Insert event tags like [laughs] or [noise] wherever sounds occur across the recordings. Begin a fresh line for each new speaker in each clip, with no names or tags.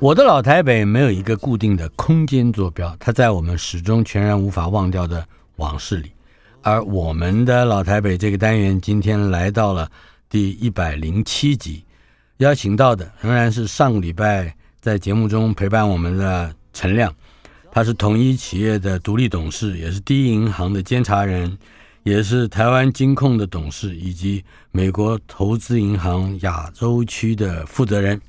我的老台北没有一个固定的空间坐标，它在我们始终全然无法忘掉的往事里。而我们的老台北这个单元今天来到了第一百零七集，邀请到的仍然是上个礼拜在节目中陪伴我们的陈亮，他是统一企业的独立董事，也是第一银行的监察人。也是台湾金控的董事，以及美国投资银行亚洲区的负责人。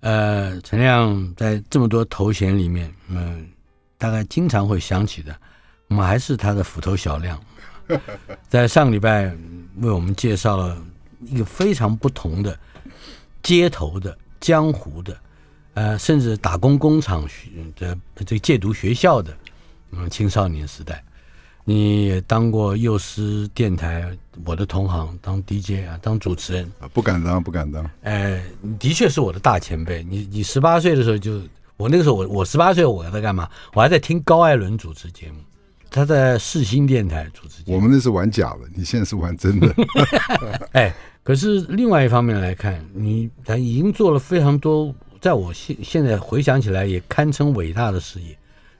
呃，陈亮在这么多头衔里面，嗯、大概经常会想起的，我们还是他的斧头小亮。[laughs] 在上礼拜为我们介绍了一个非常不同的街头的江湖的，呃，甚至打工工厂的这个戒毒学校的，嗯，青少年时代。你也当过幼师电台，我的同行，当 DJ 啊，当主持人啊，
不敢当，不敢当。
哎，的确是我的大前辈。你你十八岁的时候就，我那个时候我我十八岁我在干嘛？我还在听高艾伦主持节目，他在世新电台主持节目。
我们那是玩假的，你现在是玩真的。[laughs]
哎，可是另外一方面来看，你他已经做了非常多，在我现现在回想起来也堪称伟大的事业。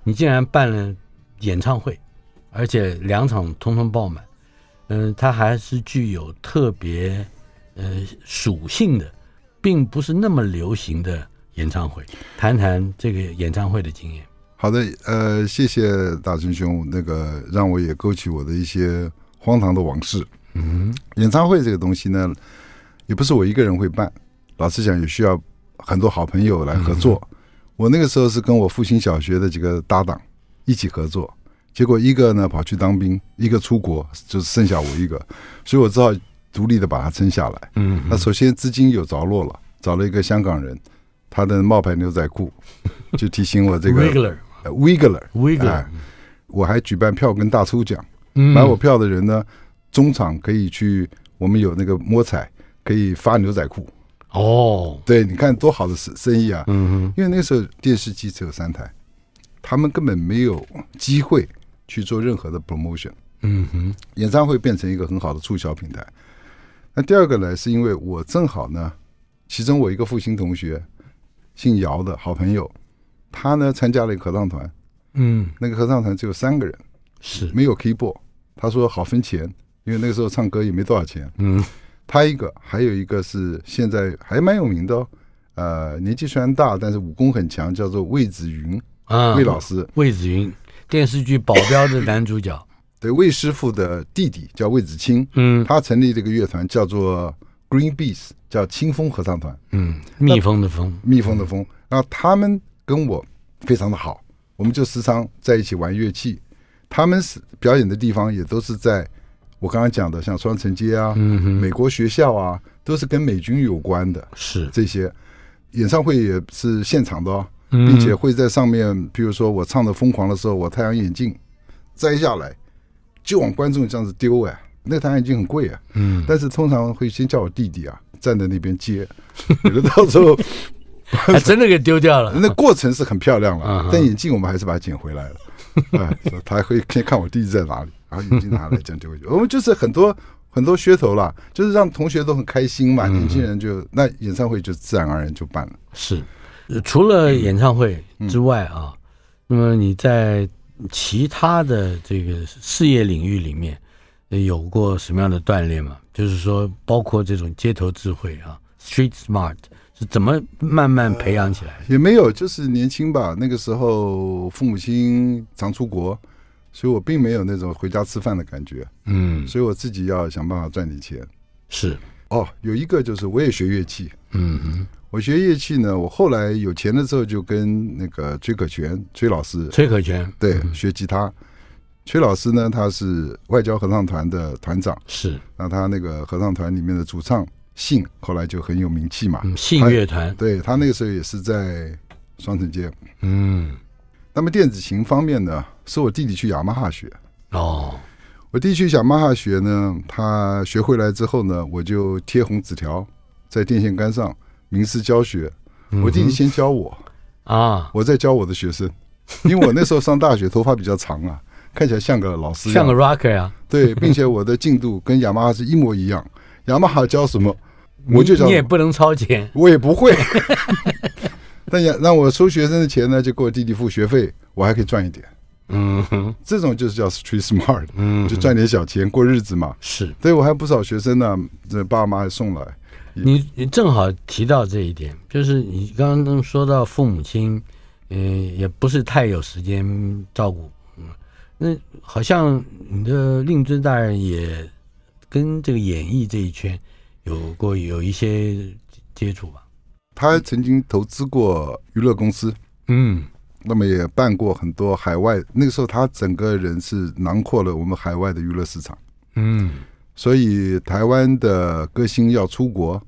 你竟然办了演唱会。而且两场通通爆满，嗯、呃，它还是具有特别呃属性的，并不是那么流行的演唱会。谈谈这个演唱会的经验。
好的，呃，谢谢大成兄，那个让我也勾起我的一些荒唐的往事。嗯，演唱会这个东西呢，也不是我一个人会办，老实讲，也需要很多好朋友来合作。嗯、我那个时候是跟我复兴小学的几个搭档一起合作。结果一个呢跑去当兵，一个出国，就剩下我一个，所以我只好独立的把它撑下来。嗯，那首先资金有着落了，找了一个香港人，他的冒牌牛仔裤 [laughs] 就提醒我这个 Wiggler，Wiggler，我还举办票跟大抽奖，买我票的人呢，中场可以去，我们有那个摸彩，可以发牛仔裤。哦，对，你看多好的生生意啊！嗯哼，因为那时候电视机只有三台，他们根本没有机会。去做任何的 promotion，嗯哼，演唱会变成一个很好的促销平台。那第二个呢，是因为我正好呢，其中我一个复兴同学，姓姚的好朋友，他呢参加了一个合唱团，嗯，那个合唱团只有三个人，是。没有 keyboard，他说好分钱，因为那个时候唱歌也没多少钱，嗯，他一个，还有一个是现在还蛮有名的哦，呃，年纪虽然大，但是武功很强，叫做魏子云啊，魏老师，
魏子云。电视剧《保镖》的男主角，[laughs]
对，魏师傅的弟弟叫魏子清，嗯，他成立这个乐团叫做 Green Bees，叫清风合唱团，嗯，
蜜蜂的蜂，
蜜蜂的蜂。然后他们跟我非常的好，我们就时常在一起玩乐器。他们是表演的地方也都是在我刚刚讲的，像双城街啊，嗯哼，美国学校啊，都是跟美军有关的，是。这些。演唱会也是现场的哦。并且会在上面，比如说我唱的疯狂的时候，我太阳眼镜摘下来就往观众这样子丢哎，那个太阳眼镜很贵啊，嗯，但是通常会先叫我弟弟啊站在那边接，[laughs] 有的到时候
还真的给丢掉了。[laughs]
那过程是很漂亮了，但眼镜我们还是把它捡回来了。[laughs] 哎，他会先看我弟弟在哪里。然后眼镜拿来这样丢回去。我们就是很多很多噱头啦，就是让同学都很开心嘛，年轻人就那演唱会就自然而然就办了。
是，除了演唱会之外啊，那么你在其他的这个事业领域里面有过什么样的锻炼吗？就是说，包括这种街头智慧啊，Street Smart。是怎么慢慢培养起来？
呃，也没有，就是年轻吧。那个时候父母亲常出国，所以我并没有那种回家吃饭的感觉。
嗯，
所以我自己要想办法赚点钱。
是
哦，有一个就是我也学乐器。
嗯嗯，
我学乐器呢，我后来有钱的时候就跟那个崔可全崔老师，
崔可全
对，学吉他。崔老师呢，他是外交合唱团的团长。
是，
那他那个合唱团里面的主唱。信后来就很有名气嘛，
信乐团，
对他那个时候也是在双城街。
嗯，
那么电子琴方面呢，是我弟弟去雅马哈学。
哦，
我弟弟去雅马哈学呢，他学回来之后呢，我就贴红纸条在电线杆上名师教学。我弟弟先教我
啊，
我再教我的学生，因为我那时候上大学，头发比较长啊，[laughs] 看起来像个老师，
像个 rocker 啊。
对，并且我的进度跟雅马哈是一模一样。雅马哈教什么？我就教，
你也不能超前，
我也不会。[laughs] [laughs] 但也让我收学生的钱呢，就给我弟弟付学费，我还可以赚一点。
嗯哼，
这种就是叫 street smart，
嗯，
就赚点小钱过日子嘛。
是，
对我还有不少学生呢，这爸妈还送来。
你你正好提到这一点，就是你刚刚说到父母亲，嗯，也不是太有时间照顾。嗯，那好像你的令尊大人也跟这个演艺这一圈。有过有一些接触吧，
他曾经投资过娱乐公司，
嗯，
那么也办过很多海外。那个时候他整个人是囊括了我们海外的娱乐市场，
嗯，
所以台湾的歌星要出国，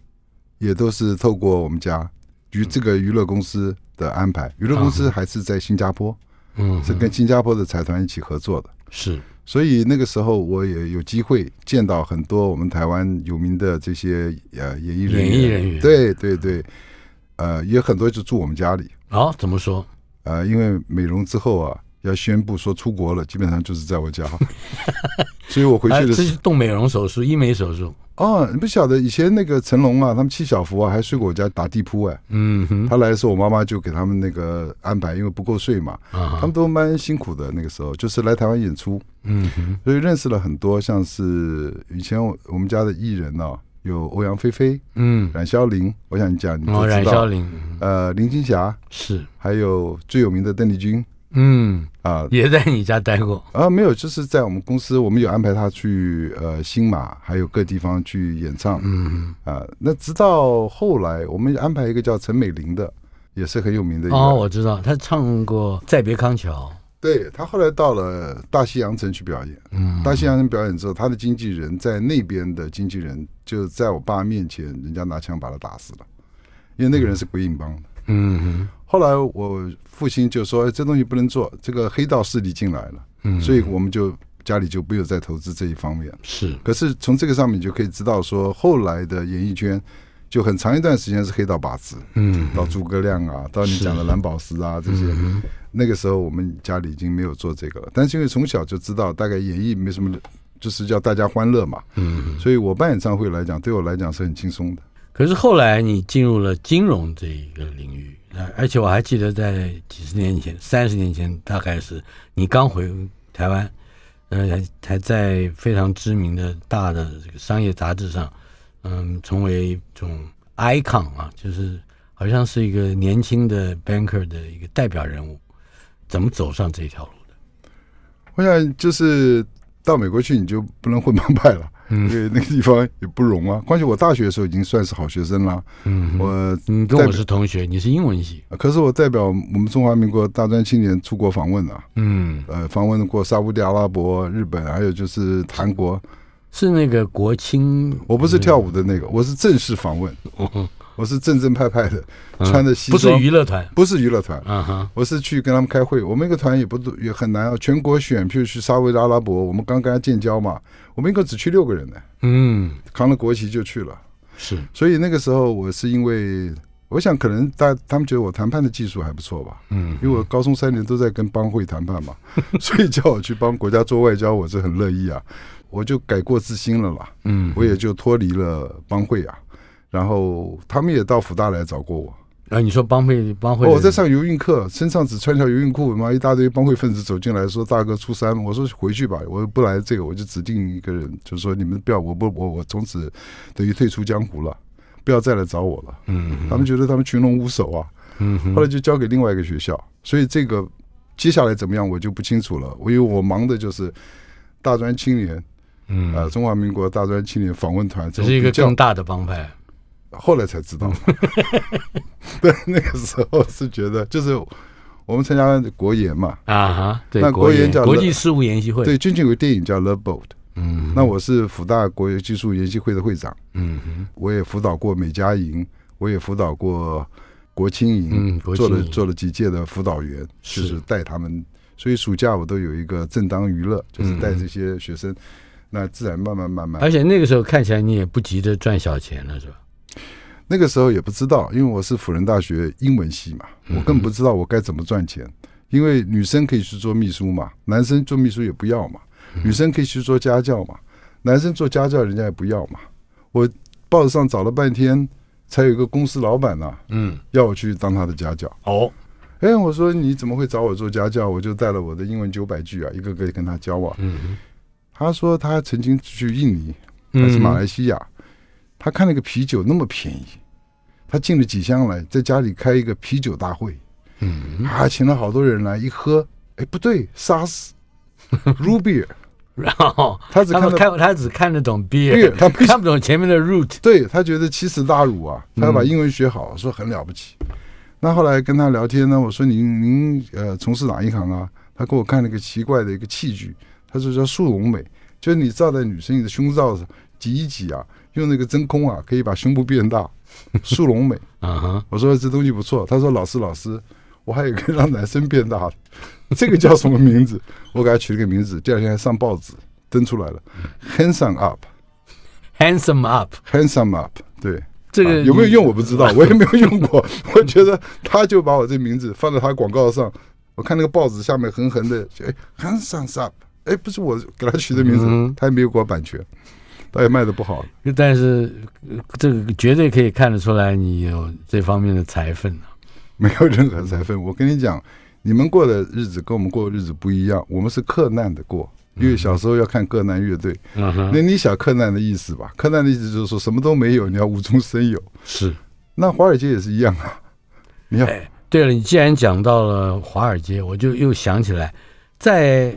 也都是透过我们家娱这个娱乐公司的安排。娱乐公司还是在新加坡，
嗯，
是跟新加坡的财团一起合作的，
是。
所以那个时候我也有机会见到很多我们台湾有名的这些呃演艺人员，
演艺人员，
对对对，呃，也很多就住我们家里。
哦，怎么说？
呃，因为美容之后啊，要宣布说出国了，基本上就是在我家，[laughs] 所以我回去的时候，
这是动美容手术，医美手术。
哦，你不晓得以前那个成龙啊，他们七小福啊，还睡过我家打地铺哎。
嗯哼，
他来的时候，我妈妈就给他们那个安排，因为不够睡嘛。
啊，
他们都蛮辛苦的。那个时候就是来台湾演出。
嗯哼，
所以认识了很多，像是以前我我们家的艺人呢，有欧阳菲菲，
嗯，
冉萧琳，我想你讲你都知道。
冉萧琳，
呃，林青霞
是，
还有最有名的邓丽君。
嗯
啊，
也在你家待过
啊？没有，就是在我们公司，我们有安排他去呃新马，还有各地方去演唱。
嗯
啊，那直到后来，我们安排一个叫陈美玲的，也是很有名的一个。
哦，我知道，他唱过《再别康桥》。
对，他后来到了大西洋城去表演。
嗯，
大西洋城表演之后，他的经纪人在那边的经纪人就在我爸面前，人家拿枪把他打死了，因为那个人是鬼影帮的。
嗯哼。
后来我父亲就说：“哎，这东西不能做，这个黑道势力进来了。”
嗯，
所以我们就家里就没有再投资这一方面。
是，
可是从这个上面就可以知道，说后来的演艺圈就很长一段时间是黑道把持。
嗯，
到诸葛亮啊，到你讲的蓝宝石啊这些，那个时候我们家里已经没有做这个了。但是因为从小就知道，大概演艺没什么，就是叫大家欢乐嘛。
嗯，
所以我办演唱会来讲，对我来讲是很轻松的。
可是后来你进入了金融这一个领域。而且我还记得，在几十年前、三十年前，大概是你刚回台湾，呃，还还在非常知名的大的这个商业杂志上，嗯，成为一种 icon 啊，就是好像是一个年轻的 banker 的一个代表人物。怎么走上这条路的？
我想就是到美国去，你就不能混帮派了。因为那个地方也不容啊，关键我大学的时候已经算是好学生了。
嗯，
我
你跟我是同学，你是英文系，
可是我代表我们中华民国大专青年出国访问啊。
嗯，
呃，访问过沙乌地阿拉伯、日本，还有就是韩国。
是那个国青？
我不是跳舞的那个，我是正式访问。
嗯
我是正正派派的，穿着西装，
不是娱乐团，
不是娱乐团。
嗯哼，
我是去跟他们开会。我们一个团也不也很难啊，全国选，譬如去沙乌地阿拉伯，我们刚跟他建交嘛，我们一个只去六个人呢。
嗯，
扛了国旗就去了。
是，
所以那个时候我是因为我想可能大他们觉得我谈判的技术还不错吧，
嗯，
因为我高中三年都在跟帮会谈判嘛，[laughs] 所以叫我去帮国家做外交，我是很乐意啊，我就改过自新了啦，
嗯，
我也就脱离了帮会啊，然后他们也到辅大来找过我。
啊，你说帮会帮会，
我在上游泳课，身上只穿条游泳裤，妈一大堆帮会分子走进来，说大哥出山，我说回去吧，我不来这个，我就指定一个人，就是说你们不要，我不我我从此等于退出江湖了，不要再来找我了。
嗯，
他们觉得他们群龙无首啊，
嗯，
后来就交给另外一个学校，所以这个接下来怎么样我就不清楚了，我因为我忙的就是大专青年，
嗯
啊，中华民国大专青年访问团，
这是一个更大的帮派。
后来才知道，[laughs] 对，那个时候是觉得就是我们参加国研嘛，
啊哈，对，
那国研叫
国际事务研习会，
对，最近有个电影叫《Love Boat》，
嗯，
那我是辅大国际技术研习会的会长，
嗯，
我也辅导过美加营，我也辅导过国青营，
嗯，
做了做了几届的辅导员，就是带他们，所以暑假我都有一个正当娱乐，就是带这些学生，那自然慢慢慢慢，
而且那个时候看起来你也不急着赚小钱了，是吧？
那个时候也不知道，因为我是辅仁大学英文系嘛，我根本不知道我该怎么赚钱。因为女生可以去做秘书嘛，男生做秘书也不要嘛。女生可以去做家教嘛，男生做家教人家也不要嘛。我报纸上找了半天，才有一个公司老板呐，嗯，要我去当他的家教。
哦，
哎，我说你怎么会找我做家教？我就带了我的英文九百句啊，一个个跟他交往。嗯，他说他曾经去印尼还是马来西亚，他看那个啤酒那么便宜。他进了几箱来，在家里开一个啤酒大会，嗯，啊，请了好多人来，一喝，哎，不对，杀死，[laughs] root beer，
然后他只看看他只看得懂 beer，他 [laughs] 看不懂前面的 root，
对，他觉得奇耻大辱啊，他要把英文学好，说很了不起。那后来跟他聊天呢，我说您您呃从事哪一行啊？他给我看了一个奇怪的一个器具，他说叫束龙美，就是你罩在女生的胸罩上挤一挤啊，用那个真空啊，可以把胸部变大。[laughs] 束龙美啊哈，我说这东西不错。他说老师老师，我还有个让男生变大的，[laughs] 这个叫什么名字？我给他取了个名字，第二天还上报纸登出来了，Handsome
Up，Handsome
Up，Handsome Up。对，
这个
有没有用我不知道，[laughs] 我也没有用过。我觉得他就把我这名字放在他广告上，我看那个报纸下面横横的，哎，Handsome Up，哎，不是我给他取的名字，他也没有给我版权。倒也卖的不好，
但是这个绝对可以看得出来，你有这方面的财分啊。
没有任何财分。我跟你讲，你们过的日子跟我们过的日子不一样。我们是克难的过，因为小时候要看克难乐队。嗯哼。那你想克难的意思吧？克难的意思就是说什么都没有，你要无中生有。
是。
那华尔街也是一样啊。你要。
哎，对了，你既然讲到了华尔街，我就又想起来，在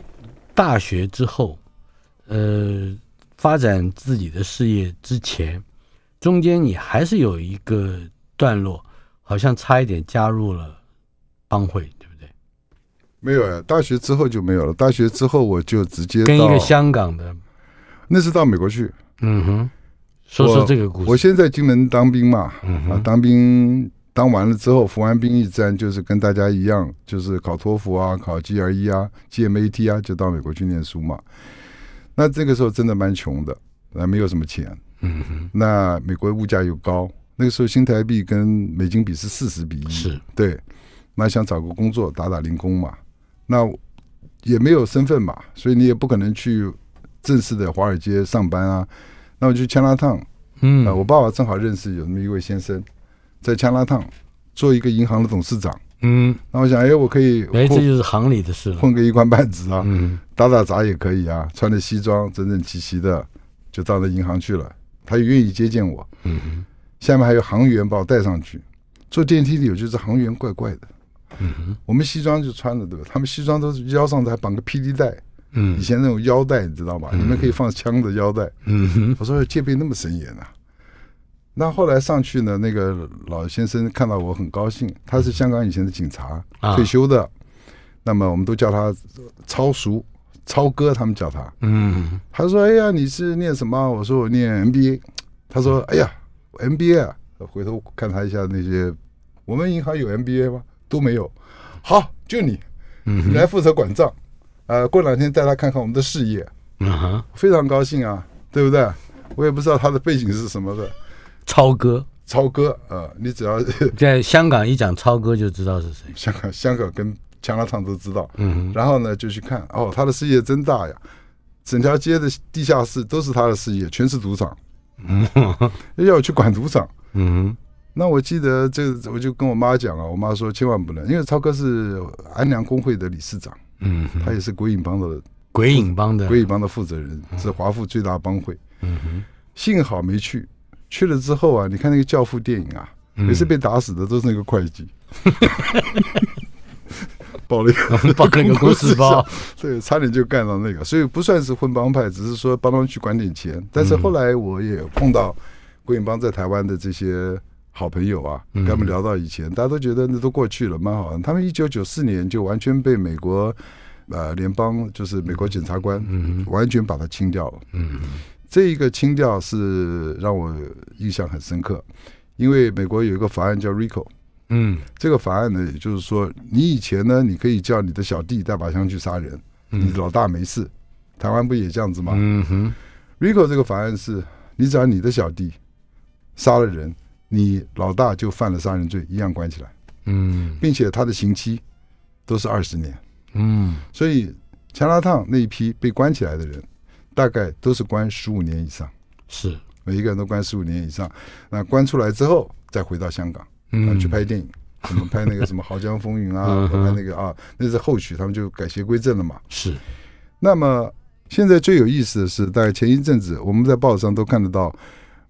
大学之后，呃。发展自己的事业之前，中间你还是有一个段落，好像差一点加入了帮会，对不对？
没有呀，大学之后就没有了。大学之后我就直接
跟一个香港的，
那是到美国去。
嗯哼，说说这个故事。
我，我先在金门当兵嘛，嗯，啊，当兵当完了之后，服完兵役自然就是跟大家一样，就是考托福啊，考 GRE 啊，GMAT 啊，就到美国去念书嘛。那这个时候真的蛮穷的，那没有什么钱。嗯哼。那美国物价又高，那个时候新台币跟美金比是四十比一。
是。
对。那想找个工作打打零工嘛，那也没有身份嘛，所以你也不可能去正式的华尔街上班啊。那我就去枪拉烫。嗯。我爸爸正好认识有那么一位先生，在枪拉烫做一个银行的董事长。嗯，那我想，哎，我可以，
哎，这就是行里的事了，
混个一官半职啊，嗯，打打杂也可以啊，穿着西装，整整齐齐的，就到了银行去了。他也愿意接见我，嗯，下面还有行员把我带上去，坐电梯里，我觉得行员怪怪的，嗯，我们西装就穿了，对吧？他们西装都是腰上还绑个霹雳带，嗯，以前那种腰带你知道吧？里面可以放枪的腰带，嗯，我说戒备那么森严啊。那后来上去呢，那个老先生看到我很高兴，他是香港以前的警察退休的，那么我们都叫他超叔、超哥，他们叫他。嗯，他说：“哎呀，你是念什么？”我说：“我念 MBA。”他说：“哎呀，MBA 啊！”回头看他一下那些，我们银行有 MBA 吗？都没有。好，就你，你来负责管账。呃，过两天带他看看我们的事业。嗯哼，非常高兴啊，对不对？我也不知道他的背景是什么的。
超哥，
超哥啊、呃，你只要 [laughs]
在香港一讲超哥就知道是谁。
香港香港跟强拉烫都知道，
嗯，
然后呢就去看哦，他的事业真大呀，整条街的地下室都是他的事业，全是赌场，
嗯，[laughs]
要我去管赌场，
嗯，
那我记得这我就跟我妈讲啊，我妈说千万不能，因为超哥是安良工会的理事长，
嗯，
他也是鬼影帮的
鬼影帮的。
鬼影帮的负责人，是华富最大帮会，
嗯哼，
幸好没去，去了之后啊，你看那个教父电影啊，每次被打死的都是那个会计。[laughs] 爆了一个，
爆了一个公司包，[laughs]
对，差点就干到那个，所以不算是混帮派，只是说帮他们去管点钱。但是后来我也碰到郭永邦在台湾的这些好朋友啊，跟他们聊到以前，大家都觉得那都过去了，蛮好的。他们一九九四年就完全被美国呃联邦，就是美国检察官，嗯完全把它清掉了。嗯，这一个清掉是让我印象很深刻，因为美国有一个法案叫 RICO。
嗯，
这个法案呢，也就是说，你以前呢，你可以叫你的小弟带把枪去杀人，你老大没事。台湾不也这样子吗？
嗯哼
，RICO 这个法案是，你只要你的小弟杀了人，你老大就犯了杀人罪，一样关起来。
嗯，
并且他的刑期都是二十年。
嗯，
所以强拉烫那一批被关起来的人，大概都是关十五年以上。
是，
每一个人都关十五年以上。那关出来之后，再回到香港。嗯，去拍电影，什么拍那个什么《濠江风云》啊，[laughs] 拍那个啊，那是后续，他们就改邪归正了嘛。
是。
那么现在最有意思的是，大概前一阵子我们在报纸上都看得到，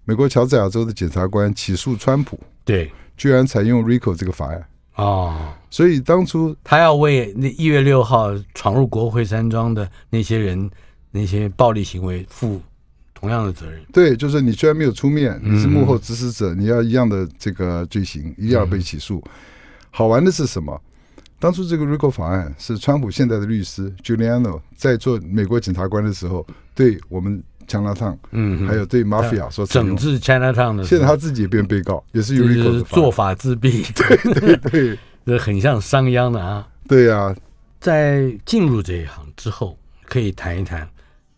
美国乔治亚州的检察官起诉川普，
对，
居然采用 RICO 这个法案
哦。
所以当初
他要为那一月六号闯入国会山庄的那些人那些暴力行为负。同样的责任，
对，就是你虽然没有出面，你是幕后指使者，你要一样的这个罪行，一定要被起诉。好玩的是什么？当初这个 RICO 法案是川普现在的律师 Giuliano 在做美国检察官的时候，对我们 Chinatown，，嗯，还有对 Mafia 说
整治 Chinatown 的，
现在他自己也变被告，也是有 RICO 的
做法自闭，[laughs]
对对对，
这很像商鞅的啊。
对呀，
在进入这一行之后，可以谈一谈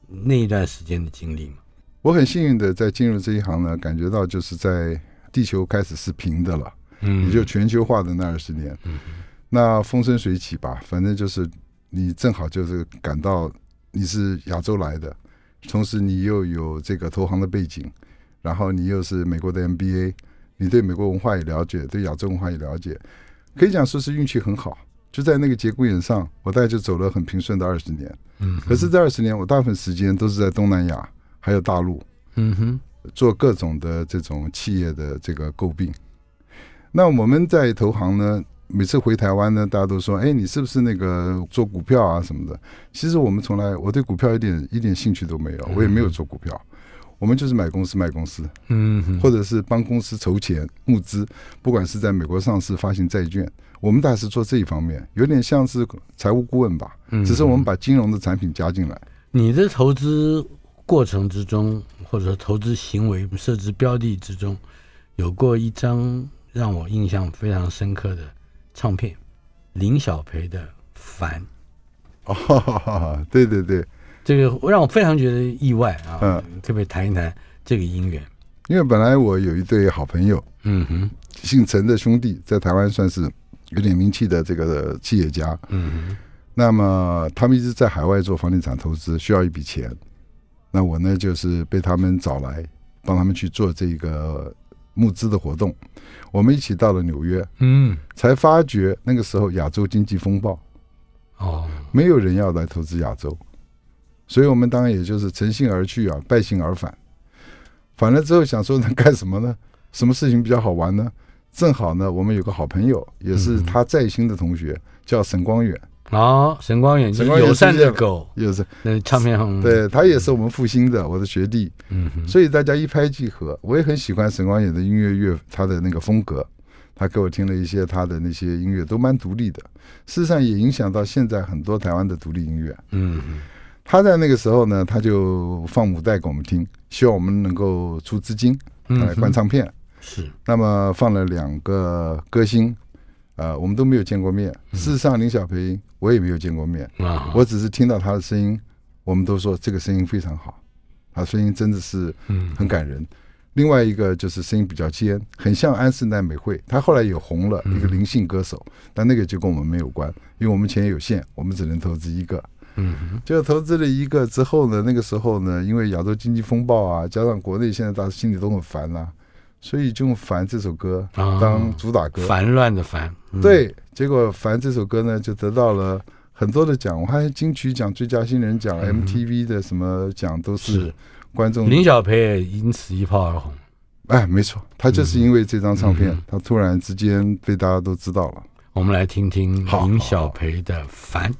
那一段时间的经历吗？
我很幸运的在进入这一行呢，感觉到就是在地球开始是平的了，嗯，也就全球化的那二十年，嗯，那风生水起吧，反正就是你正好就是感到你是亚洲来的，同时你又有这个投行的背景，然后你又是美国的 MBA，你对美国文化也了解，对亚洲文化也了解，可以讲说是运气很好，就在那个节骨眼上，我大概就走了很平顺的二十年，嗯，可是这二十年我大部分时间都是在东南亚。还有大陆，嗯哼，做各种的这种企业的这个诟病。那我们在投行呢，每次回台湾呢，大家都说：“哎，你是不是那个做股票啊什么的？”其实我们从来，我对股票一点一点兴趣都没有，我也没有做股票。我们就是买公司卖公司，嗯，或者是帮公司筹钱募资，不管是在美国上市发行债券，我们大概是做这一方面，有点像是财务顾问吧。只是我们把金融的产品加进来。
你的投资。过程之中，或者说投资行为设置标的之中，有过一张让我印象非常深刻的唱片，林小培的《烦》。
哦，对 [laughs] 对对，
这个让我非常觉得意外啊！嗯，特别谈一谈这个姻缘？
因为本来我有一对好朋友，嗯哼，姓陈的兄弟，在台湾算是有点名气的这个企业家，嗯哼，那么他们一直在海外做房地产投资，需要一笔钱。那我呢，就是被他们找来，帮他们去做这个募资的活动。我们一起到了纽约，嗯，才发觉那个时候亚洲经济风暴，哦，没有人要来投资亚洲，所以我们当然也就是乘兴而去啊，败兴而返。返了之后想说能干什么呢？什么事情比较好玩呢？正好呢，我们有个好朋友，也是他在新的同学，嗯、叫沈光远。
啊、哦，沈光远，就是友善的狗，
也是
那唱片行，
对，他也是我们复兴的，我的学弟，嗯哼，所以大家一拍即合。我也很喜欢沈光远的音乐乐，他的那个风格，他给我听了一些他的那些音乐，都蛮独立的。事实上也影响到现在很多台湾的独立音乐。嗯哼，他在那个时候呢，他就放母带给我们听，希望我们能够出资金来灌唱片。是，那么放了两个歌星。呃，我们都没有见过面。事实上，林小培我也没有见过面，嗯、我只是听到他的声音。我们都说这个声音非常好，他声音真的是很感人。嗯、另外一个就是声音比较尖，很像安室奈美惠，她后来也红了，一个灵性歌手，但那个就跟我们没有关，因为我们钱有限，我们只能投资一个。嗯，就投资了一个之后呢，那个时候呢，因为亚洲经济风暴啊，加上国内现在大家心里都很烦啊，所以就用《烦》这首歌当主打歌。
烦乱的烦。
对，结果《烦》这首歌呢，就得到了很多的奖，我看金曲奖、最佳新人奖、MTV 的什么奖都是。观众
林小培也因此一炮而红，
哎，没错，他就是因为这张唱片，嗯、他突然之间被大家都知道了。
我们来听听林小培的《烦》。
自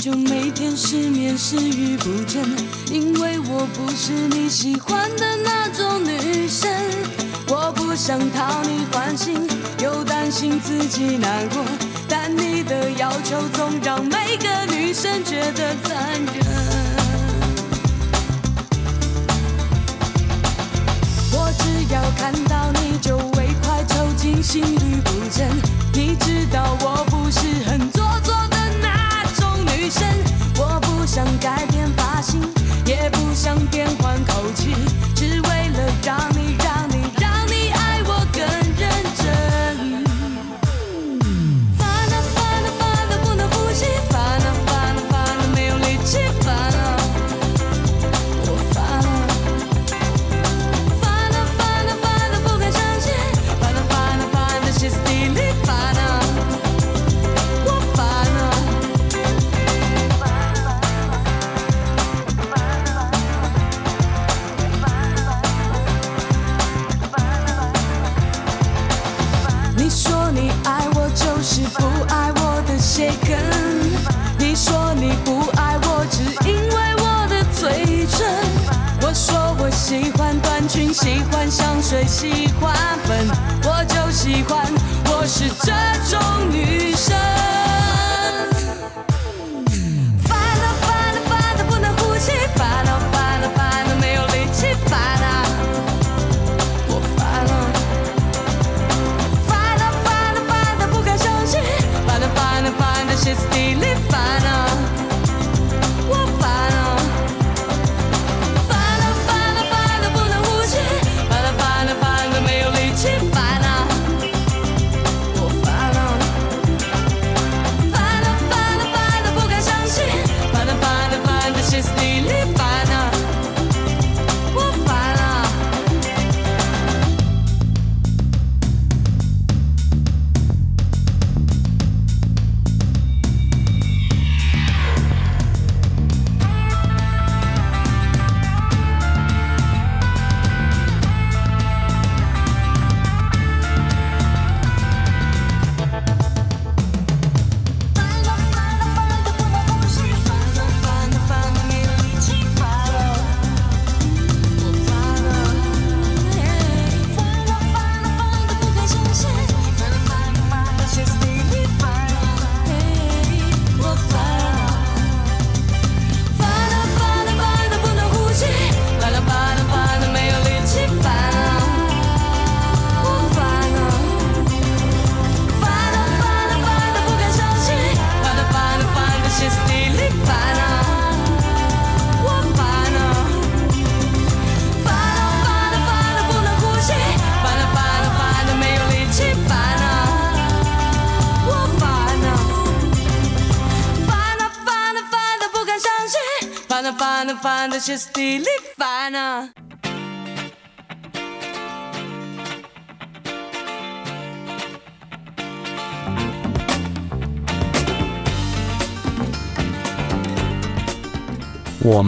就每天失眠食欲不振，因为我不是你喜欢的那种女生。我不想讨你欢心，又担心自己难过，但你的要求总让每个女生觉得残忍。我只要看到你就会快抽筋，心律不整。你知道我不是很。喜欢粉，我就喜欢，我是这种女生。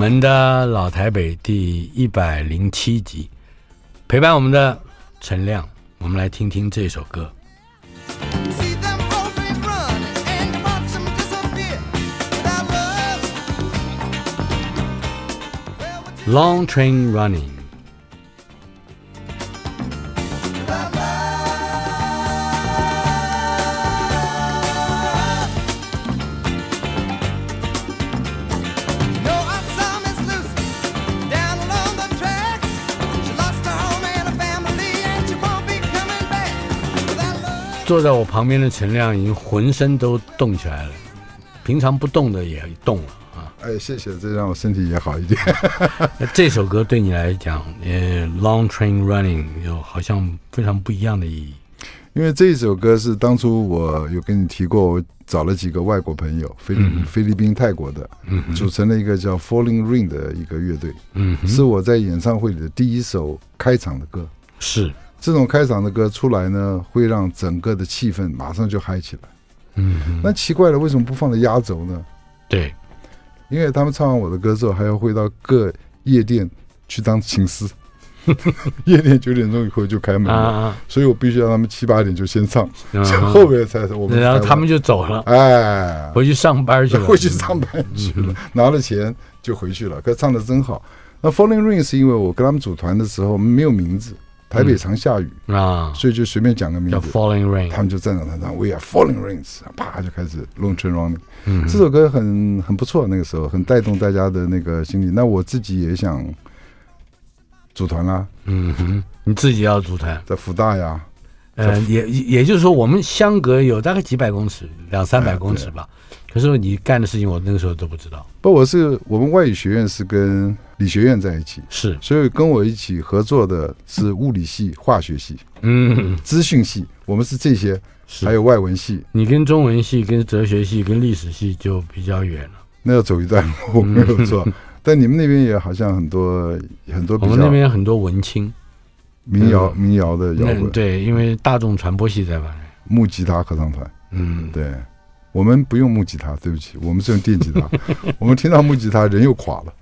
我们的老台北第一百零七集，陪伴我们的陈亮，我们来听听这首歌。Long Train Running。坐在我旁边的陈亮已经浑身都动起来了，平常不动的也动了啊！
哎，谢谢，这让我身体也好一点。[laughs]
那这首歌对你来讲，呃，《Long Train Running》有好像非常不一样的意义。
因为这首歌是当初我有跟你提过，我找了几个外国朋友，菲律、嗯、菲律宾、泰国的，嗯、组成了一个叫 Falling Rain 的一个乐队，嗯，是我在演唱会里的第一首开场的歌。
是
这种开场的歌出来呢，会让整个的气氛马上就嗨起来。嗯，那奇怪了，为什么不放在压轴呢？
对，
因为他们唱完我的歌之后，还要回到各夜店去当琴师。[laughs] 夜店九点钟以后就开门了，啊、所以我必须让他们七八点就先唱，啊、后面才是我们。
然后他们就走了，
哎，
回去上班去了，
回去上班去了，嗯、拿了钱就回去了。可唱的真好。那 Falling Rain 是因为我跟他们组团的时候没有名字，台北常下雨、嗯、啊，所以就随便讲个名字
叫 Falling Rain，
他们就站在台上，We are Falling Rains，啪就开始 Long Train Running。嗯，这首歌很很不错，那个时候很带动大家的那个心理。那我自己也想。组团啦，
嗯哼，你自己要组团，
在福大呀，
呃，也也就是说，我们相隔有大概几百公尺，两三百公尺吧。哎、可是你干的事情，我那个时候都不知道。
不，我是我们外语学院是跟理学院在一起，
是，
所以跟我一起合作的是物理系、化学系，
嗯，
资讯系，我们是这些，
是。
还有外文系。
你跟中文系、跟哲学系、跟历史系就比较远了，
那要走一段路，没有错。嗯。但你们那边也好像很多很多，我们
那边很多文青，
民谣民谣的摇滚，
对，因为大众传播系在玩
木吉他合唱团，嗯，对，我们不用木吉他，对不起，我们是用电吉他，[laughs] 我们听到木吉他人又垮了，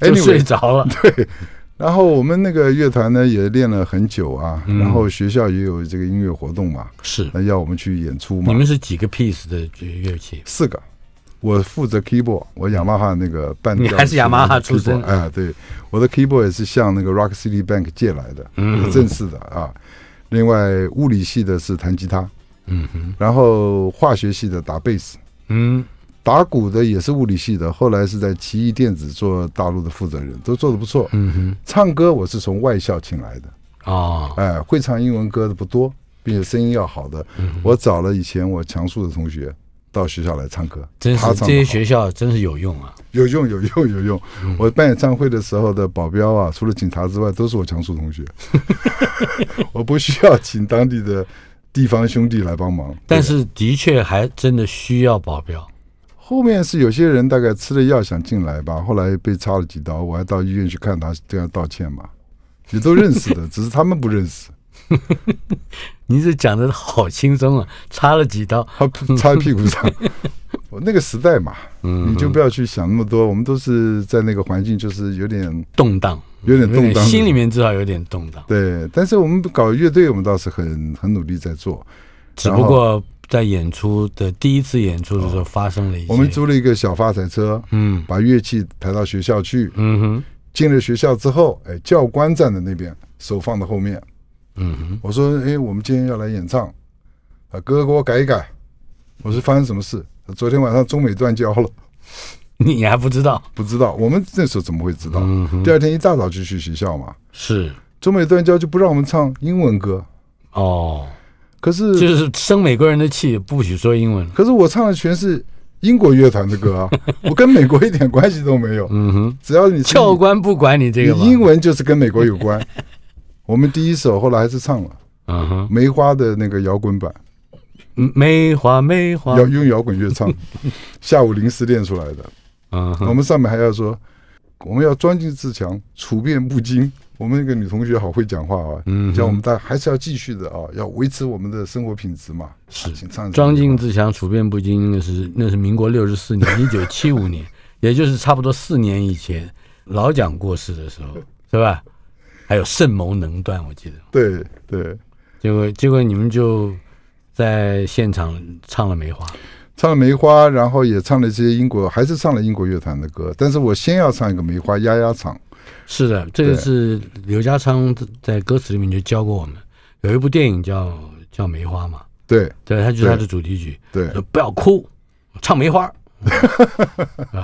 [laughs]
就睡着了，
对，然后我们那个乐团呢也练了很久啊，然后学校也有这个音乐活动嘛，
是，
那要我们去演出嘛，
你们是几个 piece 的乐器？
四个。我负责 keyboard，我雅马哈那个半，
你还是雅马哈出身？
哎，对，我的 keyboard 也是向那个 Rock City Bank 借来的，嗯，正式的啊。另外，物理系的是弹吉他，嗯哼，然后化学系的打贝斯，嗯，打鼓的也是物理系的，后来是在奇异电子做大陆的负责人，都做得不错，嗯哼。唱歌我是从外校请来的，啊，哎，会唱英文歌的不多，并且声音要好的，我找了以前我强叔的同学。到学校来唱歌，
真是这些学校真是有用啊！
有用，有用，有用。嗯、我办演唱会的时候的保镖啊，除了警察之外，都是我强叔同学。[laughs] 我不需要请当地的地方兄弟来帮忙，
但是的确还真的需要保镖。
后面是有些人大概吃了药想进来吧，后来被插了几刀，我还到医院去看他，这样道歉嘛。你都认识的，[laughs] 只是他们不认识。[laughs]
你这讲的好轻松啊，插了几刀，
插屁股上。[laughs] 我那个时代嘛，嗯，你就不要去想那么多。我们都是在那个环境，就是有点
动荡，
有点动荡，
心里面至少有点动荡。
对，但是我们搞乐队，我们倒是很很努力在做。
只不过在演出的第一次演出的时候，发生了一些。
我们租了一个小发财车，嗯，把乐器抬到学校去，嗯哼。进了学校之后，哎，教官站在那边，手放在后面。嗯哼，我说，哎，我们今天要来演唱，啊，哥哥给我改一改。我说发生什么事？昨天晚上中美断交了，[laughs]
你还不知道？
不知道，我们那时候怎么会知道？嗯、第二天一大早就去学校嘛。
是
中美断交就不让我们唱英文歌
哦。
可是
就是生美国人的气，不许说英文。
可是我唱的全是英国乐团的歌啊，[laughs] 我跟美国一点关系都没有。嗯哼，只要你
教官不管你这个，
英文就是跟美国有关。[laughs] 我们第一首后来还是唱了，嗯哼，梅花的那个摇滚版，
梅花梅花，
要用摇滚乐唱，[laughs] 下午临时练出来的，嗯哼，我们上面还要说，我们要专精自强，处变不惊。我们那个女同学好会讲话啊，嗯哼，叫我们大家还是要继续的啊，要维持我们的生活品质嘛。
是，请唱。专精自强，处变不惊，那是那是民国六十四年，一九七五年，[laughs] 也就是差不多四年以前，老蒋过世的时候，[laughs] 是吧？还有圣谋能断，我记得。
对对，
结果结果你们就在现场唱了《梅花》，
唱了《梅花》，然后也唱了这些英国，还是唱了英国乐团的歌。但是我先要唱一个《梅花》，压压场。
是的，这个是刘家昌在歌词里面就教过我们。有一部电影叫叫《梅花》嘛？
对
对，它就是它的主题曲。
对，
不要哭，唱《梅花》。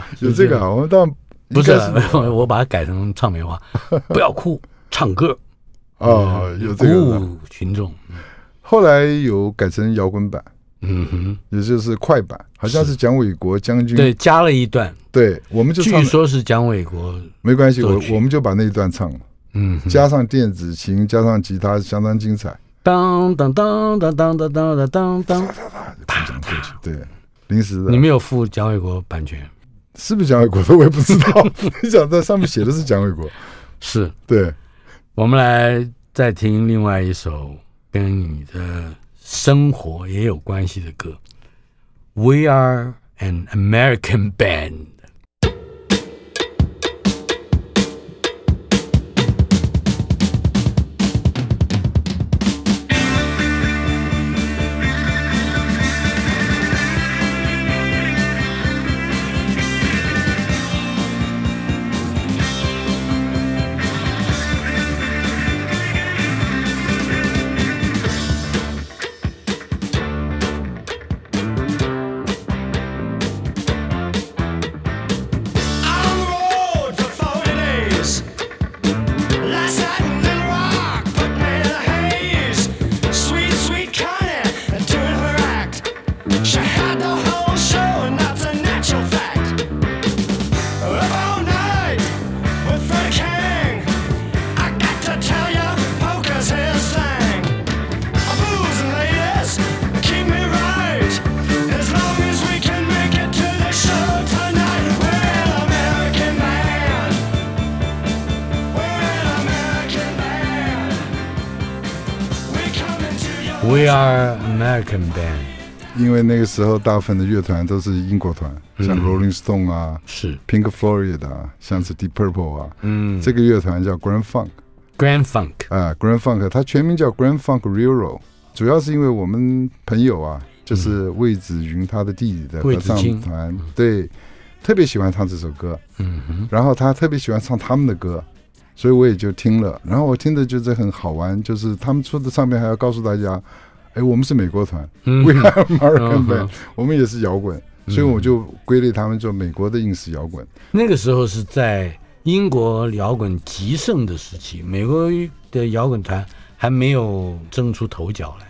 [laughs]
有这个啊，我们到。
不是，[laughs] 我把它改成唱梅花，不要哭，唱歌
啊，有这个
鼓舞群众。
后来有改成摇滚版，
嗯哼，
也就是快版，好像是蒋纬国将军
对加了一段，
对，我们就唱
据说是蒋
纬国，没
关系，
我我们就把那一段唱了，
嗯，
加上电子琴，加上吉他，相当精彩。
当当当当当当当当当，
啪啪啪，对，临时的。
你没有付蒋纬国版权？
是不是蒋纬国的？我也不知道。[laughs] 你想在上面写的是蒋纬国，
是
对。
我们来再听另外一首跟你的生活也有关系的歌，《We Are an American Band》。We are American band，
因为那个时候大部分的乐团都是英国团，嗯、像 Rolling Stone 啊，
是
Pink Floyd 啊，像是 Deep Purple 啊，
嗯，
这个乐团叫 Grand Funk，Grand
Funk
啊，Grand Funk，它全名叫 Grand Funk Railroad，主要是因为我们朋友啊，就是魏子云他的弟弟的合唱团，对，特别喜欢唱这首歌，
嗯哼，
然后他特别喜欢唱他们的歌，所以我也就听了，然后我听着觉得很好玩，就是他们出的唱片还要告诉大家。哎，我们是美国团，
嗯
，We are American band，[laughs] 嗯，我们也是摇滚，
嗯，
所以我就归类他们做美国的硬式摇滚。
那个时候是在英国摇滚极盛的时期，美国的摇滚团还没有争出头角来。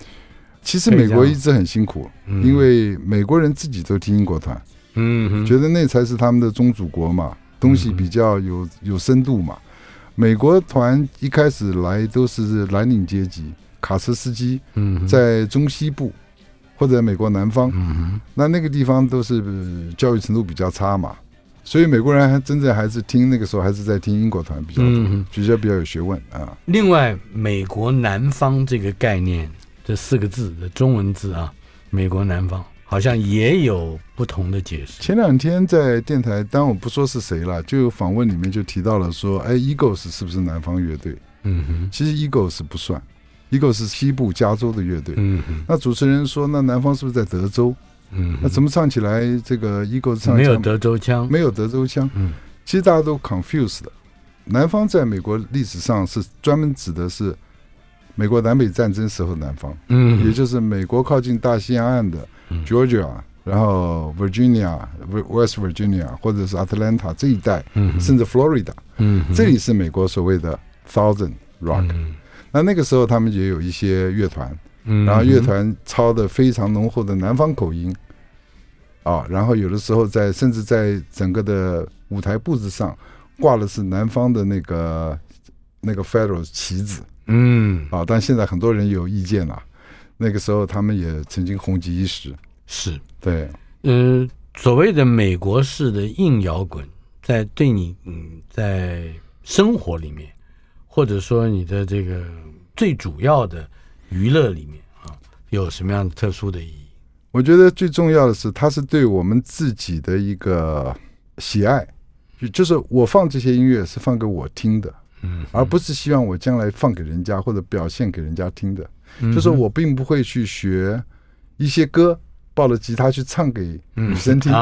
其实美国一直很辛苦，因为美国人自己都听英国团，
嗯，
觉得那才是他们的宗主国嘛，东西比较有有深度嘛。美国团一开始来都是蓝领阶级。卡车司机，嗯在中西部或者美国南方，嗯那那个地方都是教育程度比较差嘛，所以美国人还真正还是听那个时候还是在听英国团比较多，比较比较有学问啊。
另外，美国南方这个概念，这四个字的中文字啊，美国南方好像也有不同的解释。
前两天在电台，当然我不说是谁了，就有访问里面就提到了说，哎，Eagles 是不是南方乐队？
嗯哼，
其实 Eagles 不算。，Eagles 是西部加州的乐队，
嗯哼，
那主持人说，那南方是不是在德州？
嗯，
那怎么唱起来这个 Eagles 唱
没有德州腔，
没有德州腔，
嗯，
其实大家都 confused 的。南方在美国历史上是专门指的是美国南北战争时候南方，
嗯，
也就是美国靠近大西洋岸的 Georgia，然后 Virginia、West Virginia 或者是 Atlanta 这一带，
嗯，
甚至 Florida，
嗯，
这里是美国所谓的 Southern Rock。
嗯
那那个时候，他们也有一些乐团，
嗯，
然后乐团操的非常浓厚的南方口音，啊，然后有的时候在甚至在整个的舞台布置上挂的是南方的那个那个 Federal 旗子，
嗯，
啊，但现在很多人有意见了，那个时候他们也曾经红极一时，
是
对，
嗯、呃，所谓的美国式的硬摇滚，在对你嗯在生活里面。或者说你的这个最主要的娱乐里面啊，有什么样的特殊的意义？
我觉得最重要的是，它是对我们自己的一个喜爱，就就是我放这些音乐是放给我听的，
嗯，
而不是希望我将来放给人家或者表现给人家听的。就是我并不会去学一些歌，抱着吉他去唱给女生
听。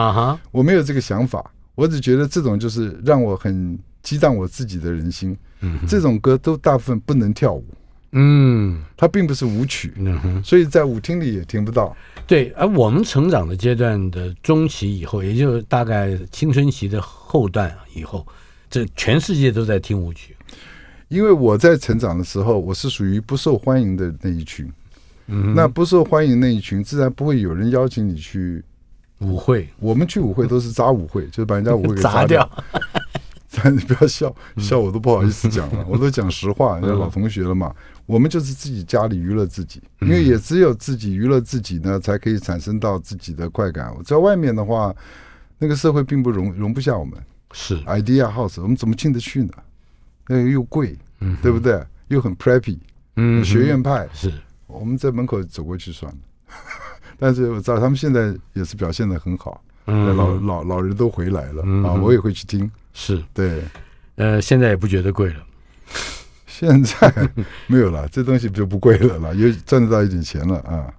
我没有这个想法。我只觉得这种就是让我很激荡我自己的人心。
嗯，
这种歌都大部分不能跳舞，
嗯，
它并不是舞曲，
嗯，
所以在舞厅里也听不到。
对，而我们成长的阶段的中期以后，也就是大概青春期的后段以后，这全世界都在听舞曲。
因为我在成长的时候，我是属于不受欢迎的那一群，
嗯，
那不受欢迎那一群，自然不会有人邀请你去
舞会。
我们去舞会都是砸舞会，就是把人家舞会给 [laughs]
砸掉。[laughs]
你不要笑，笑我都不好意思讲了，[laughs] 我都讲实话，人家老同学了嘛。我们就是自己家里娱乐自己，因为也只有自己娱乐自己呢，才可以产生到自己的快感。我在外面的话，那个社会并不容容不下我们。
是
idea house，我们怎么进得去呢？那个又贵，嗯，对不对？又很 preppy，嗯，学院派
是。
我们在门口走过去算了。[laughs] 但是我知道他们现在也是表现的很好，老老老人都回来了啊，我也会去听。
是
对，
呃，现在也不觉得贵了。
现在 [laughs] 没有了，这东西就不贵了啦，又赚得到一点钱了啊。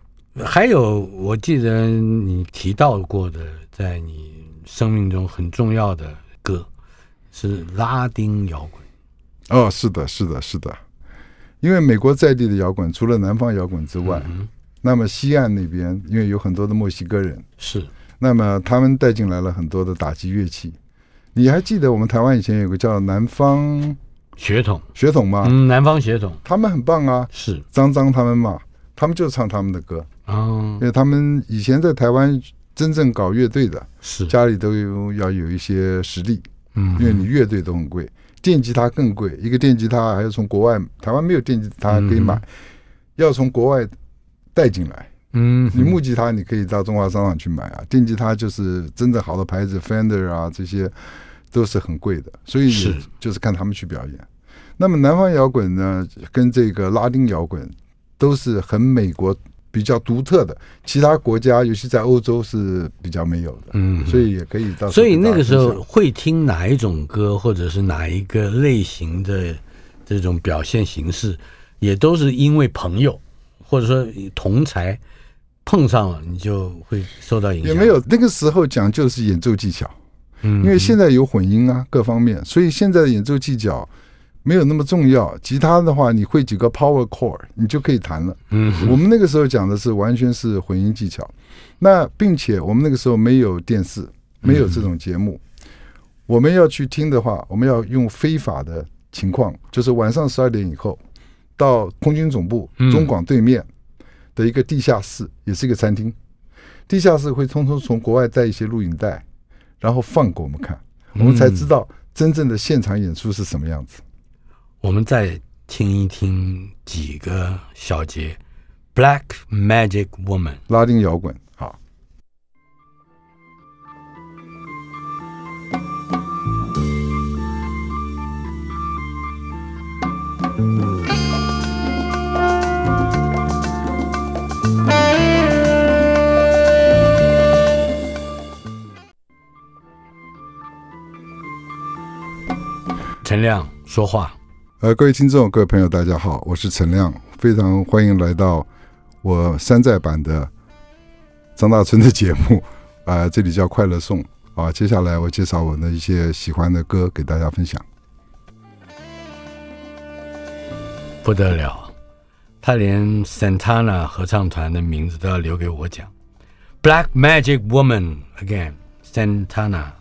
还有，我记得你提到过的，在你生命中很重要的歌是拉丁摇滚。
哦，是的，是的，是的。因为美国在地的摇滚，除了南方摇滚之外，嗯、那么西岸那边，因为有很多的墨西哥人，
是，
那么他们带进来了很多的打击乐器。你还记得我们台湾以前有个叫南方？
血统
血统吗？
嗯，南方血统，
他们很棒啊。
是
张张他们嘛，他们就唱他们的歌
哦。
因为他们以前在台湾真正搞乐队的，
是
家里都有要有一些实力。
嗯，
因为你乐队都很贵，电吉他更贵。一个电吉他还要从国外，台湾没有电吉他可以买，要从国外带进来。
嗯，
你木吉他你可以到中华商场去买啊，电吉他就是真正好的牌子，Fender 啊这些。都是很贵的，所以是就是看他们去表演。那么南方摇滚呢，跟这个拉丁摇滚都是很美国比较独特的，其他国家尤其在欧洲是比较没有的。
嗯，
所以也可以到。
所以那个时候会听哪一种歌，或者是哪一个类型的这种表现形式，也都是因为朋友或者说同才碰上了，你就会受到影响。
也没有那个时候讲究是演奏技巧。
嗯，
因为现在有混音啊，各方面，所以现在的演奏技巧没有那么重要。吉他的话，你会几个 power chord，你就可以弹了。
嗯，
我们那个时候讲的是完全是混音技巧。那并且我们那个时候没有电视，没有这种节目，我们要去听的话，我们要用非法的情况，就是晚上十二点以后，到空军总部中广对面的一个地下室，也是一个餐厅。地下室会通通从国外带一些录影带。然后放给我们看，我们才知道真正的现场演出是什么样子。
嗯、我们再听一听几个小节，《Black Magic Woman》
拉丁摇滚。好，
陈亮说话，
呃，各位听众、各位朋友，大家好，我是陈亮，非常欢迎来到我山寨版的张大春的节目，啊、呃，这里叫快乐颂啊。接下来我介绍我的一些喜欢的歌给大家分享。
不得了，他连 Santana 合唱团的名字都要留给我讲，Black Magic Woman again，Santana。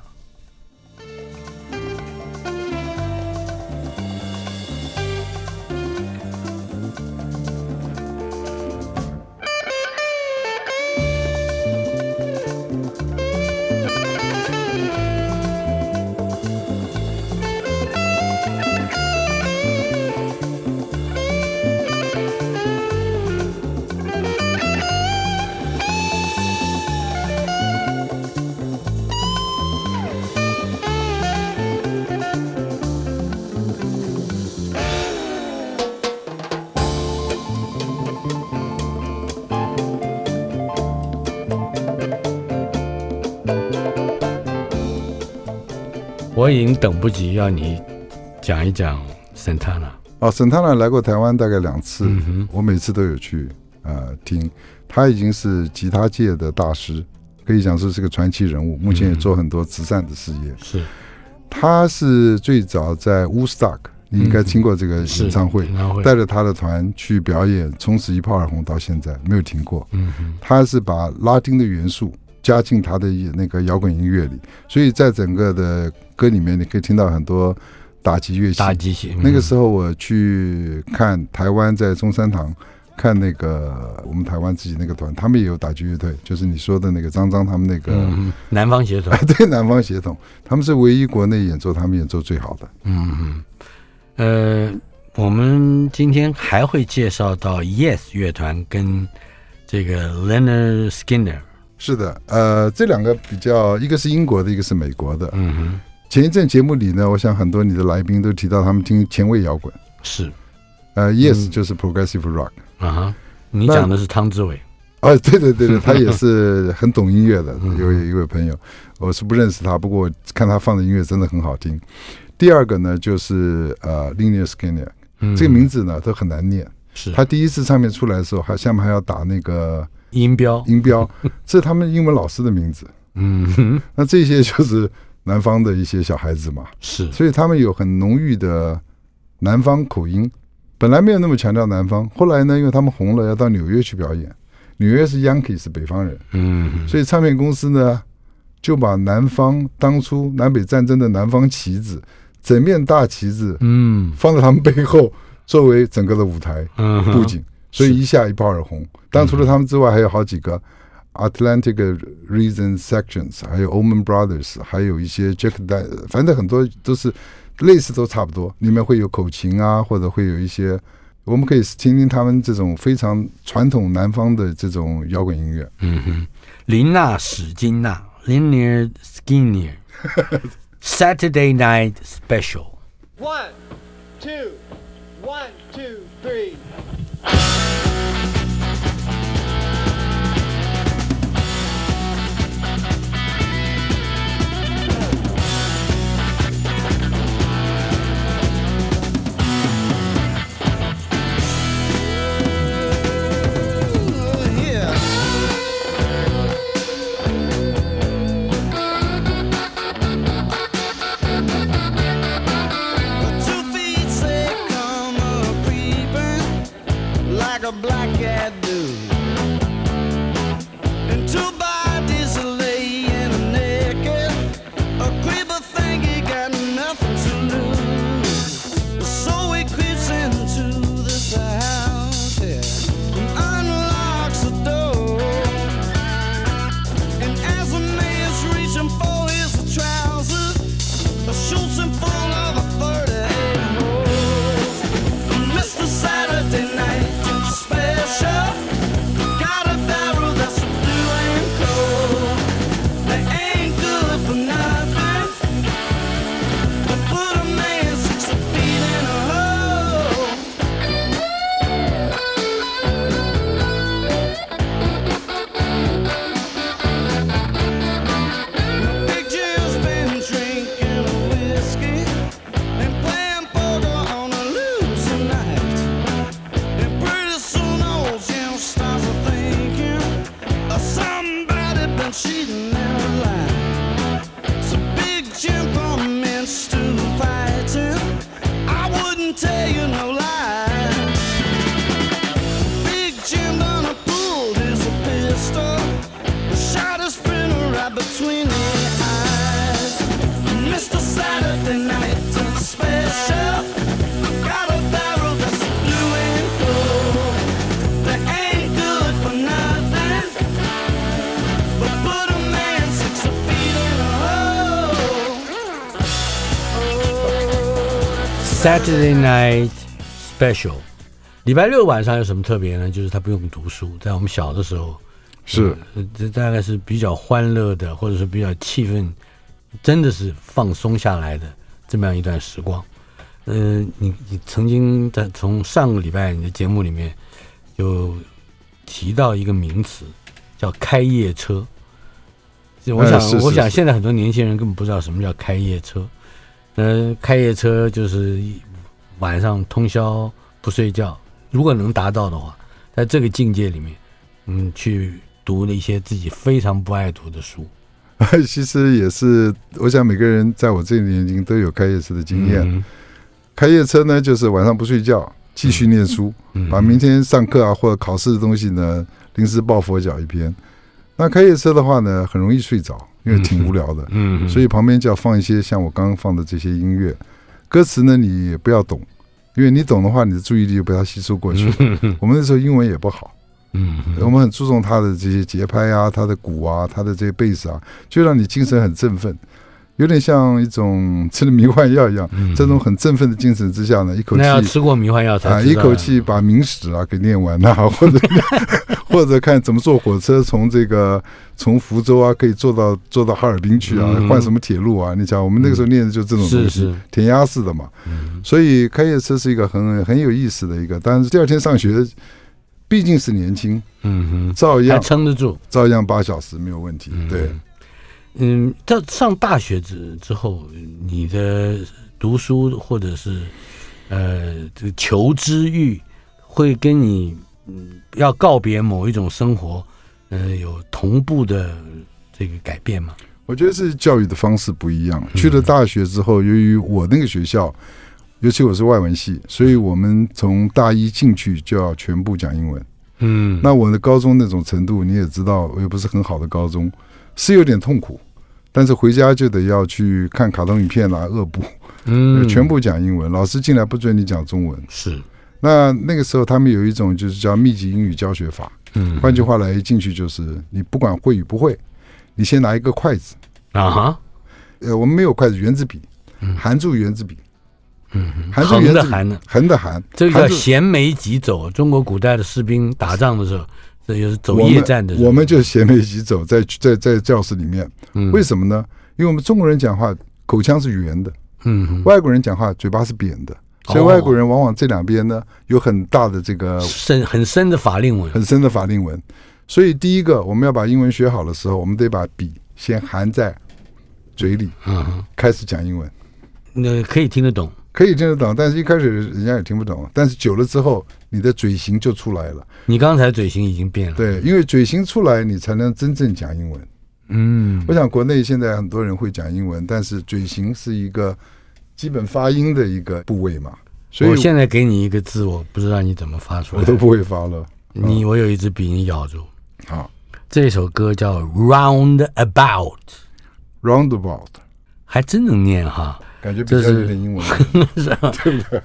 我已经等不及要你讲一讲 Santana
哦，Santana 来过台湾大概两次，
嗯，
我每次都有去呃听。他已经是吉他界的大师，可以讲说是个传奇人物。目前也做很多慈善的事业。
嗯、是，
他是最早在 Woodstock，你应该听过这个演唱会，
嗯、
带着他的团去表演，从此一炮而红，到现在没有停过。
嗯，
他是把拉丁的元素加进他的那个摇滚音乐里，所以在整个的。歌里面你可以听到很多打击乐器。
打击乐器。
那个时候我去看台湾在中山堂看那个我们台湾自己那个团，他们也有打击乐队，就是你说的那个张张他们那个、
嗯、南方协同，[laughs]
对，南方协同，他们是唯一国内演奏他们演奏最好的。
嗯嗯，呃，我们今天还会介绍到 Yes 乐团跟这个 Leonard Skynyrd。
是的，呃，这两个比较，一个是英国的，一个是美国的。
嗯哼。
前一阵节目里呢，我想很多你的来宾都提到他们听前卫摇滚。
是。
呃，Yes 就是 Progressive Rock。
啊哈。你讲的是汤志伟。
哦，对对对对，[laughs] 他也是很懂音乐的。有一位朋友，我是不认识他，不过看他放的音乐真的很好听。第二个呢，就是呃，Lynyrd Skynyrd。嗯。这个名字呢都很难念。
是。
他第一次唱片出来的时候，还下面还要打那个。
音标，
音标，这是他们英文老师的名字。
嗯，
那这些就是南方的一些小孩子嘛。
是，
所以他们有很浓郁的南方口音。本来没有那么强调南方，后来呢，因为他们红了，要到纽约去表演。纽约是 Yankee，是北方人。
嗯，
所以唱片公司呢，就把南方当初南北战争的南方旗子，整面大旗子，嗯，放在他们背后，作为整个的舞台布景。所以一下一炮而红。当然除了他们之外，还有好几个 Atlantic Reason Sections，还有 Allman Brothers，还有一些 Jack，反正很多都是类似，都差不多。里面会有口琴啊，或者会有一些，我们可以听听他们这种非常传统南方的这种摇滚音乐。
嗯哼，林娜史金娜 （Linear Skinner） Saturday Night Special。One, two, one, two, three. The black cat Saturday Night Special，礼拜六晚上有什么特别呢？就是他不用读书，在我们小的时候，
是
这、呃、大概是比较欢乐的，或者是比较气氛，真的是放松下来的这么样一段时光。嗯、呃，你你曾经在从上个礼拜你的节目里面有提到一个名词，叫开夜车。我想，呃、我想现在很多年轻人根本不知道什么叫开夜车。呃，开夜车就是晚上通宵不睡觉，如果能达到的话，在这个境界里面，嗯，去读了一些自己非常不爱读的书。[laughs]
其实也是，我想每个人在我这个年龄都有开夜车的经验。嗯、开夜车呢，就是晚上不睡觉，继续念书，嗯、把明天上课啊或者考试的东西呢临时抱佛脚一篇。那开夜车的话呢，很容易睡着。因为挺无聊的，嗯，所以旁边就要放一些像我刚刚放的这些音乐，歌词呢你也不要懂，因为你懂的话，你的注意力就被它吸收过去了。我们那时候英文也不好，
嗯，
我们很注重它的这些节拍啊，它的鼓啊，它的这些贝斯啊，就让你精神很振奋。有点像一种吃了迷幻药一样，嗯、这种很振奋的精神之下呢，一口气
那要吃过迷幻药才
啊，一口气把明史啊给念完呐、啊，[laughs] 或者 [laughs] 或者看怎么坐火车从这个从福州啊可以坐到坐到哈尔滨去啊，嗯、换什么铁路啊？你想我们那个时候念的就这种东西，
是是。
填鸭式的嘛。嗯、所以开夜车是一个很很有意思的一个，但是第二天上学毕竟是年轻，
嗯哼，
照样
撑得住，
照样八小时没有问题，
嗯、
对。
嗯，在上大学之之后，你的读书或者是呃这个求知欲，会跟你嗯要告别某一种生活，呃有同步的这个改变吗？
我觉得是教育的方式不一样。去了大学之后，由于我那个学校，尤其我是外文系，所以我们从大一进去就要全部讲英文。
嗯，
那我的高中那种程度，你也知道，我又不是很好的高中，是有点痛苦。但是回家就得要去看卡通影片啊，恶补，嗯，全部讲英文。老师进来不准你讲中文。
是，
那那个时候他们有一种就是叫密集英语教学法。嗯，换句话来，一进去就是你不管会与不会，你先拿一个筷子
啊哈，
呃，我们没有筷子，圆珠笔，含住圆珠笔，
嗯，
含住原子笔，横
的含，
横的含，
这个叫衔枚疾走。中国古代的士兵打仗的时候。这就是走夜战的时候，
我们就衔枚疾走在在在教室里面。嗯，为什么呢？因为我们中国人讲话口腔是圆的，嗯，外国人讲话嘴巴是扁的，所以外国人往往这两边呢有很大的这个
深很深的法令纹，
很深的法令纹。所以第一个我们要把英文学好的时候，我们得把笔先含在嘴里，嗯，开始讲英文，
那可以听得懂。
可以听得懂，但是一开始人家也听不懂。但是久了之后，你的嘴型就出来了。
你刚才嘴型已经变了。
对，因为嘴型出来，你才能真正讲英文。嗯，我想国内现在很多人会讲英文，但是嘴型是一个基本发音的一个部位嘛。所以我
现在给你一个字，我不知道你怎么发出来，
我都不会发了。
你我有一支笔，你咬住。
好，
这首歌叫 Roundabout，Roundabout，
还
真能念哈。
感觉比较有点英文，
是吧？[laughs] 对不对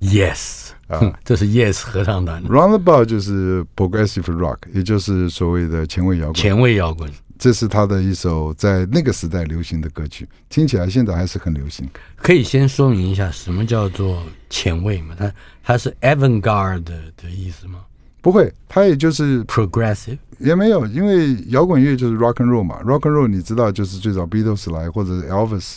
？Yes 啊，[laughs] 这是 Yes 合唱团。
Roundabout 就是 Progressive Rock，也就是所谓的前卫摇滚。
前卫摇滚，
这是他的一首在那个时代流行的歌曲，听起来现在还是很流行。
可以先说明一下什么叫做前卫吗？它它是 avant-garde 的意思吗？
不会，它也就是
progressive，
也没有，因为摇滚乐就是 rock and roll 嘛，rock and roll 你知道就是最早 Beatles 来或者 Elvis。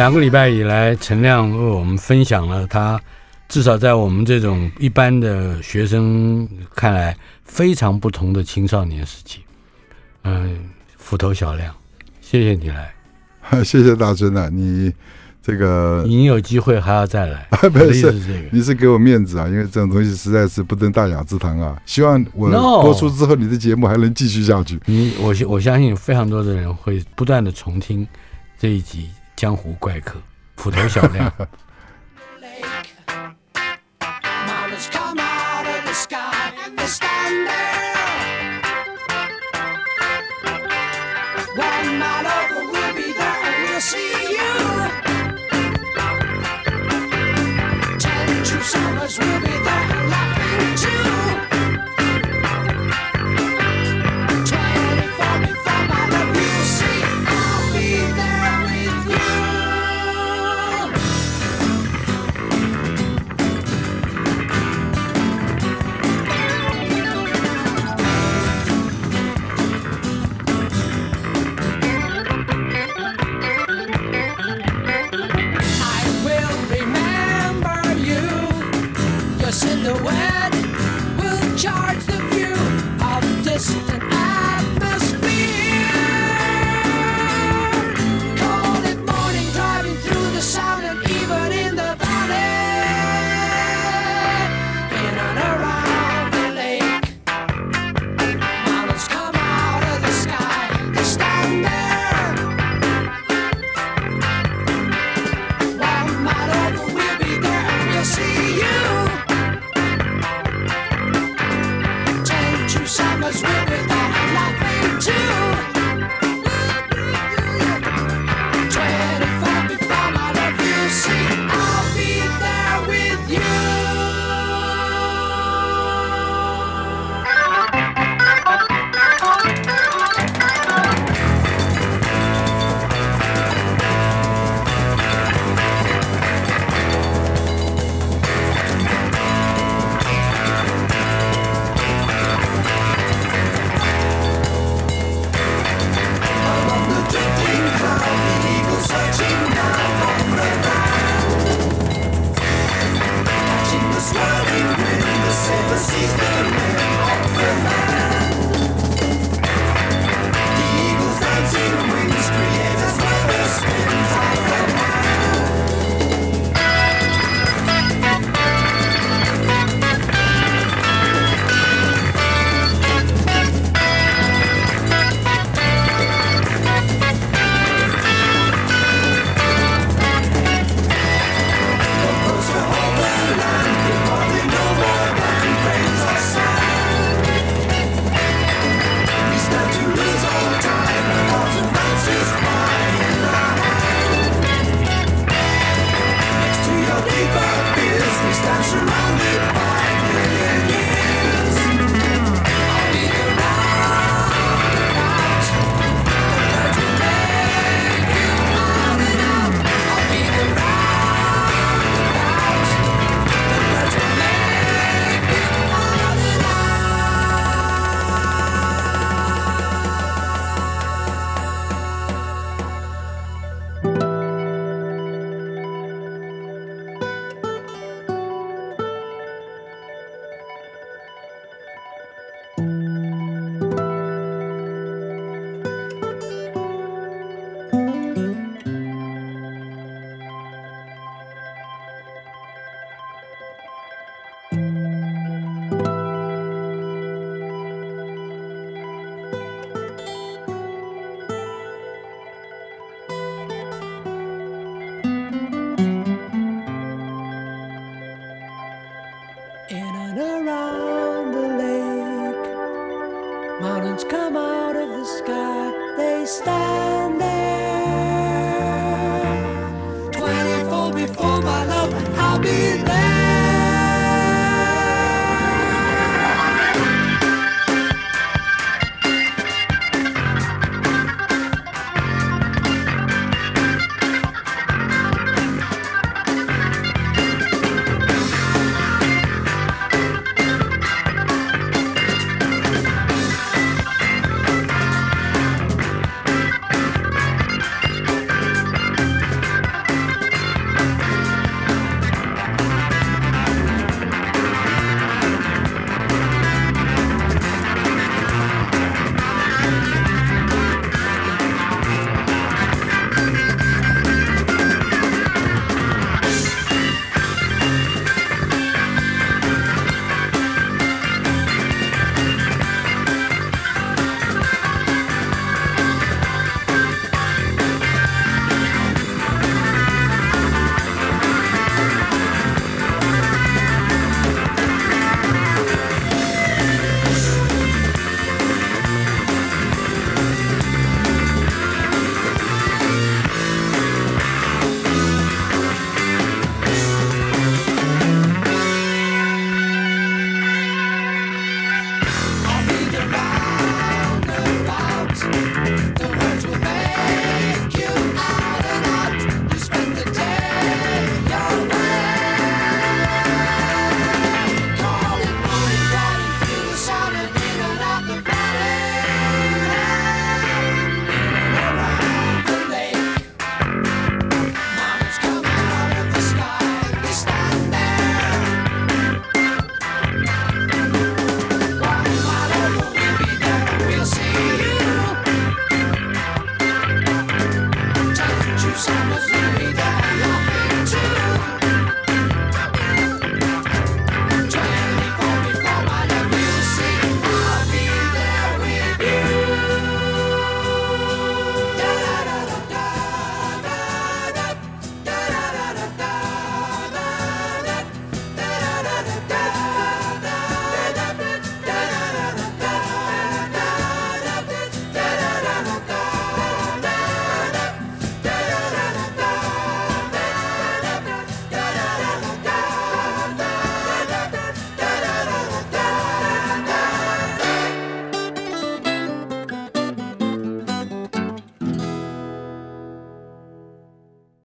两个礼拜以来，陈亮为我们分享了他至少在我们这种一般的学生看来非常不同的青少年时期。嗯，斧头小亮，谢谢你来，[laughs]
谢谢大尊啊，你这个
你有机会还要再来，[laughs]
不是这个，你是给我面子啊，因为这种东西实在是不登大雅之堂啊。希望我播出之后，你的节目还能继续下去。
你我我相信有非常多的人会不断的重听这一集。江湖怪客，斧头小亮。[laughs]